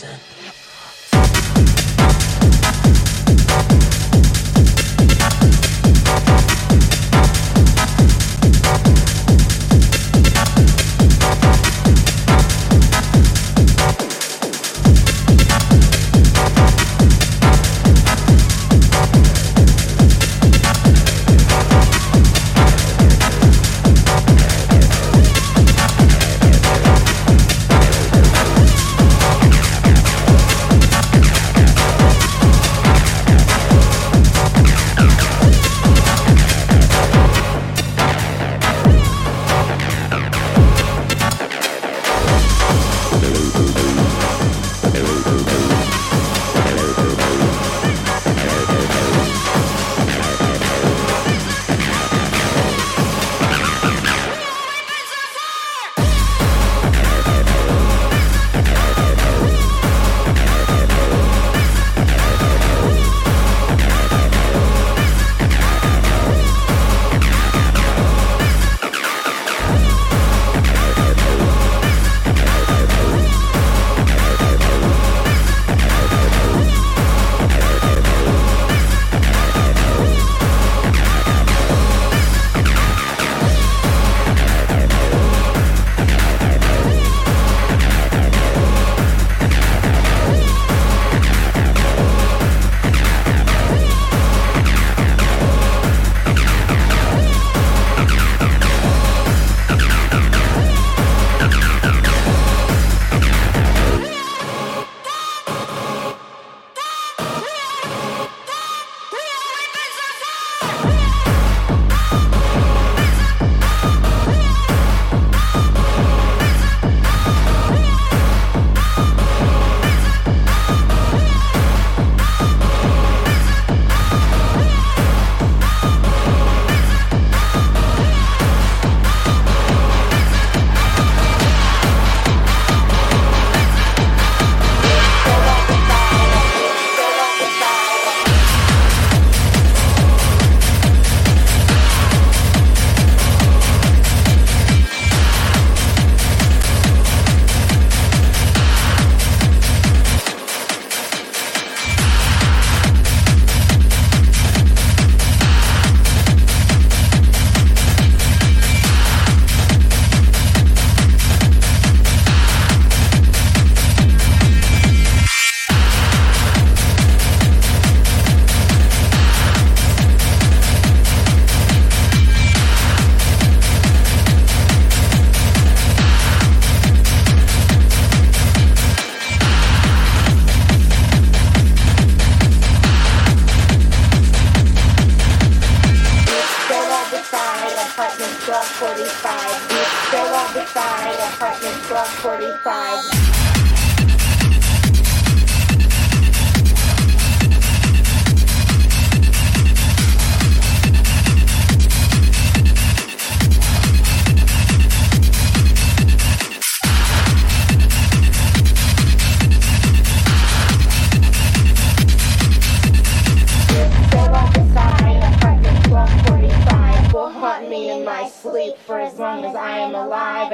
Listen. me in my sleep for as long as I am alive.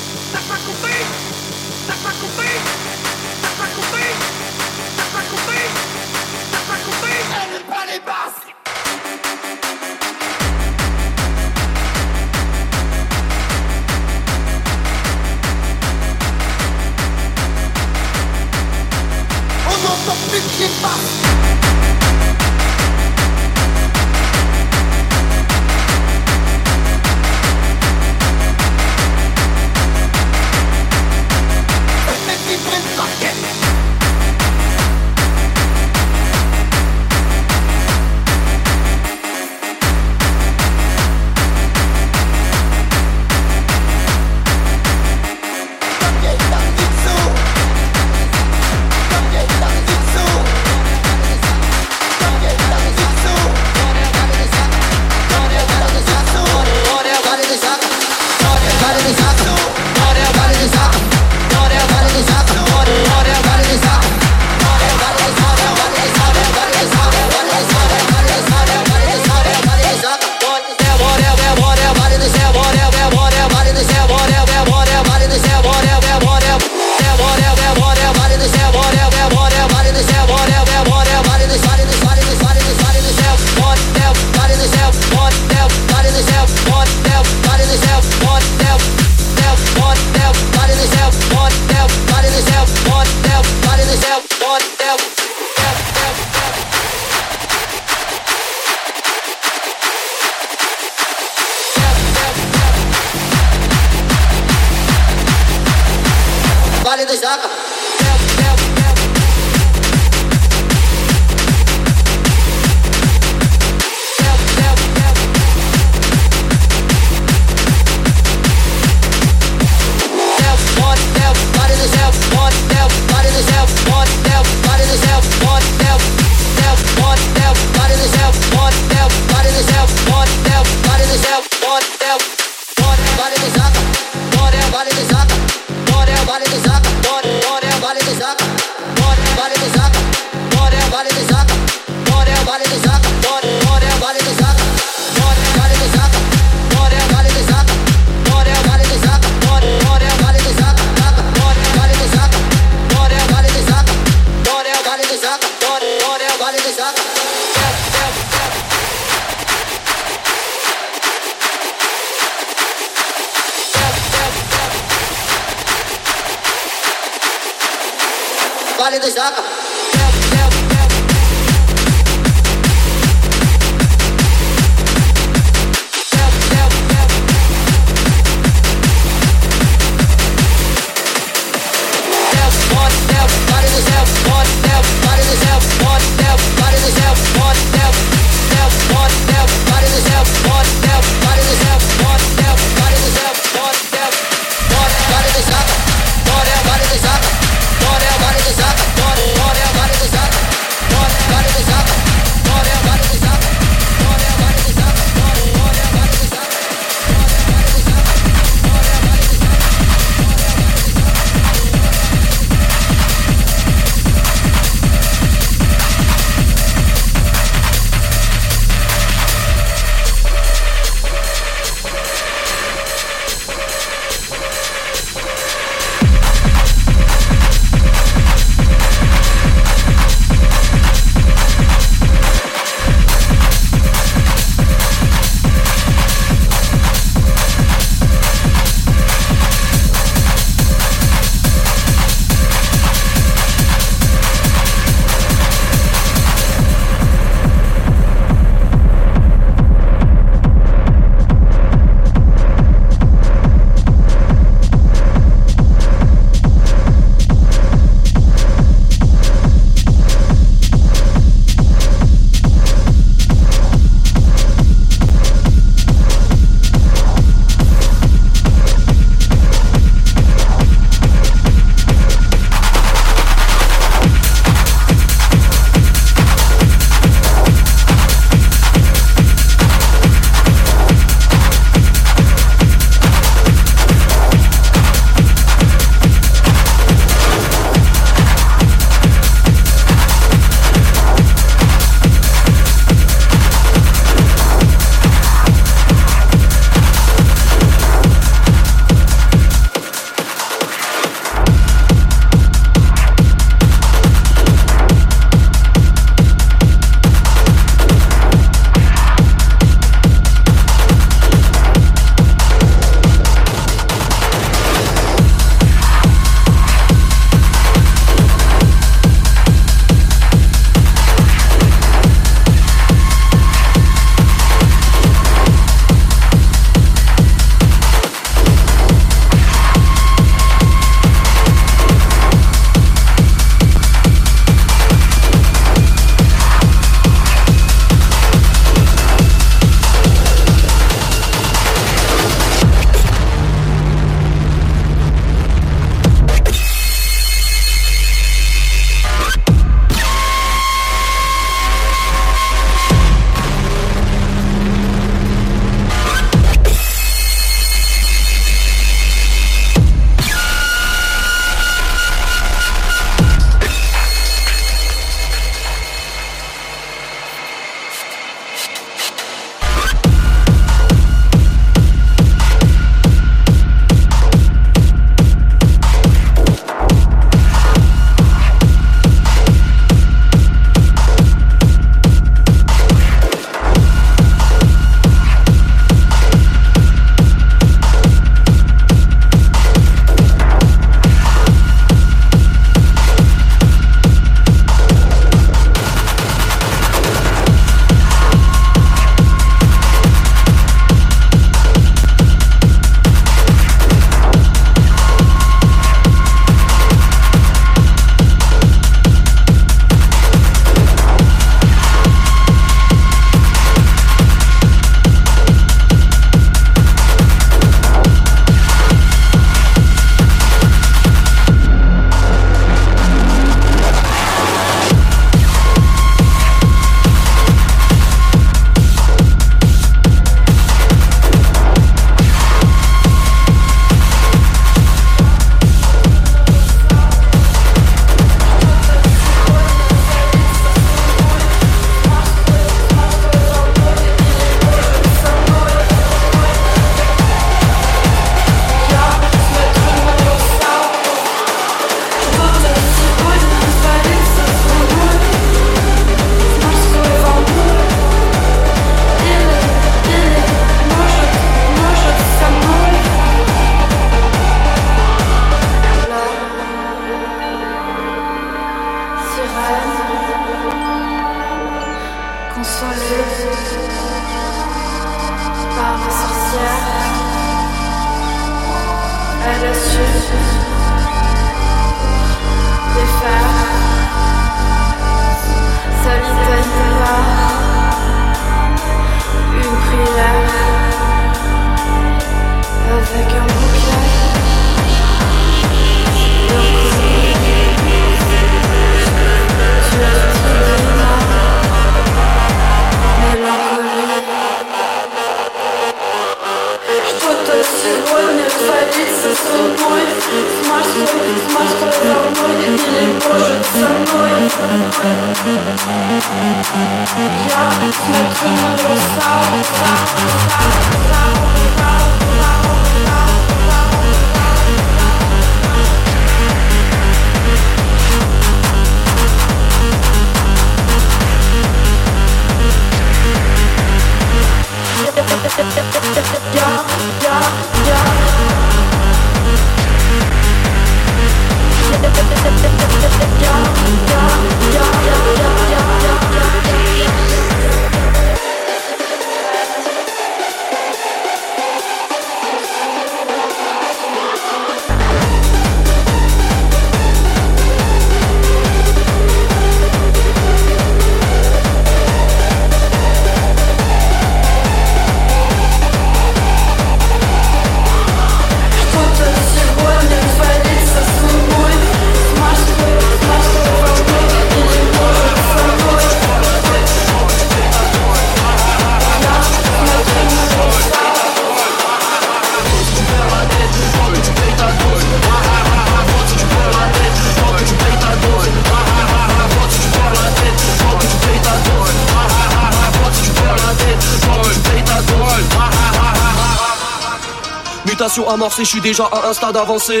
Amorcée, je suis déjà à un stade avancé.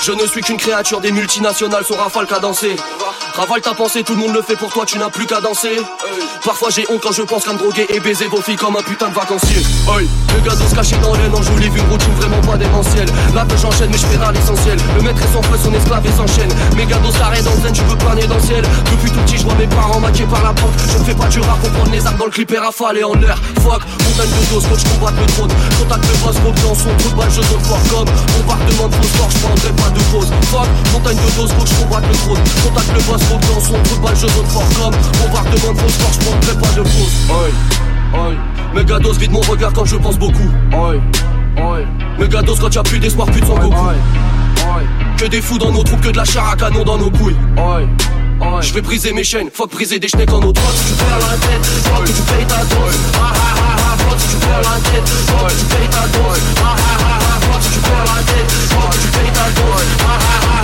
Je ne suis qu'une créature des multinationales, son rafale danser. Ravale ta pensée, tout le monde le fait pour toi, tu n'as plus qu'à danser. Parfois j'ai honte quand je pense qu'à me droguer et baiser vos filles comme un putain de vacancier. Oi. Le gazos caché dans l'aine, je livre une routine vraiment pas démentielle. Là que j'enchaîne, mais je fais l'essentiel. Le maître est sans fouet, son esclave et s'enchaîne. Mes gados carrés dans le zen, tu veux planer dans le ciel. Depuis tout petit, je vois mes parents maqués par la porte. Je ne fais pas du rap pour prendre les armes dans le clip et rafaler en l'air. Fuck, montagne de dose, coach combat le drone. Contact le boss, gros dans son de balle, je zone fort comme. Bombardement de phosphore, je prendrai pas de pause. Fuck, montagne de dose, coach combat le drone. Contact le boss, gros dans son trou de balle, je zone fort comme. Bombardement de phosphore, je prendrai pas de pause. Oi, oi. Megados vide mon regard quand je pense beaucoup. Oi, oi. Megados quand y'a plus d'espoir, plus de sang Goku. Que des fous dans nos troupes, que de la chair à canon dans nos couilles. Je vais briser mes chaînes, fuck briser des schnecks en autre. Si tu perds la tête, que tu payes ta dose. Ah ah ah ah, si tu perds la tête, que tu payes ta dose. Ah ah ah ah, si tu perds la tête, que tu payes ta dose. Ah ah ah